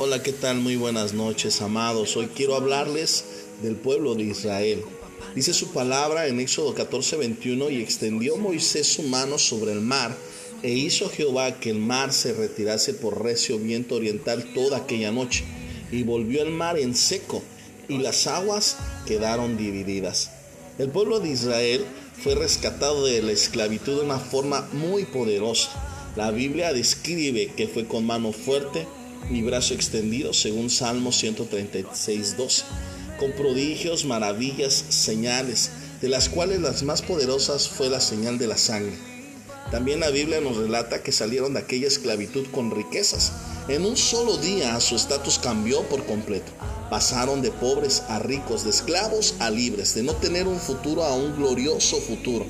Hola, ¿qué tal? Muy buenas noches, amados. Hoy quiero hablarles del pueblo de Israel. Dice su palabra en Éxodo 14, 21, y extendió Moisés su mano sobre el mar, e hizo Jehová que el mar se retirase por recio viento oriental toda aquella noche, y volvió el mar en seco, y las aguas quedaron divididas. El pueblo de Israel fue rescatado de la esclavitud de una forma muy poderosa. La Biblia describe que fue con mano fuerte, mi brazo extendido, según Salmo 136, 12, con prodigios, maravillas, señales, de las cuales las más poderosas fue la señal de la sangre. También la Biblia nos relata que salieron de aquella esclavitud con riquezas. En un solo día su estatus cambió por completo. Pasaron de pobres a ricos, de esclavos a libres, de no tener un futuro a un glorioso futuro,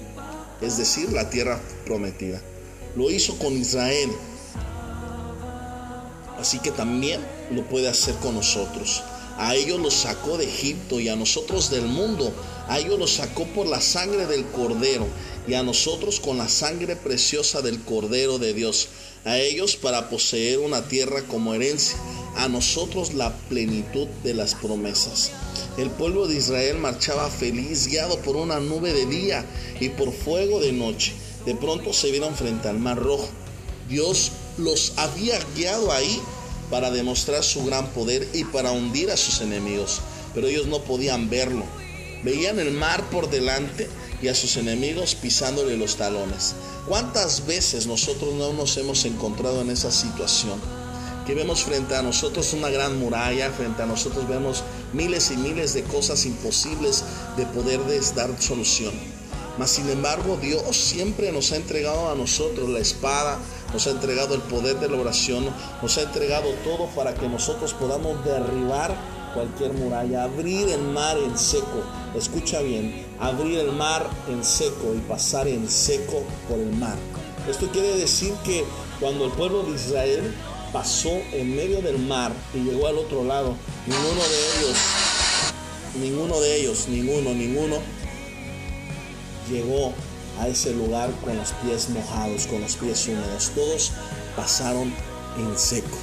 es decir, la tierra prometida. Lo hizo con Israel, así que también lo puede hacer con nosotros. A ellos los sacó de Egipto y a nosotros del mundo. A ellos los sacó por la sangre del cordero y a nosotros con la sangre preciosa del cordero de Dios. A ellos para poseer una tierra como herencia. A nosotros la plenitud de las promesas. El pueblo de Israel marchaba feliz, guiado por una nube de día y por fuego de noche. De pronto se vieron frente al mar rojo. Dios los había guiado ahí para demostrar su gran poder y para hundir a sus enemigos, pero ellos no podían verlo. Veían el mar por delante y a sus enemigos pisándole los talones. ¿Cuántas veces nosotros no nos hemos encontrado en esa situación? Que vemos frente a nosotros una gran muralla, frente a nosotros vemos miles y miles de cosas imposibles de poder dar solución. Mas sin embargo, Dios siempre nos ha entregado a nosotros la espada, nos ha entregado el poder de la oración, nos ha entregado todo para que nosotros podamos derribar cualquier muralla, abrir el mar en seco. Escucha bien, abrir el mar en seco y pasar en seco por el mar. Esto quiere decir que cuando el pueblo de Israel pasó en medio del mar y llegó al otro lado, ninguno de ellos, ninguno de ellos, ninguno, ninguno llegó a ese lugar con los pies mojados, con los pies húmedos. Todos pasaron en seco.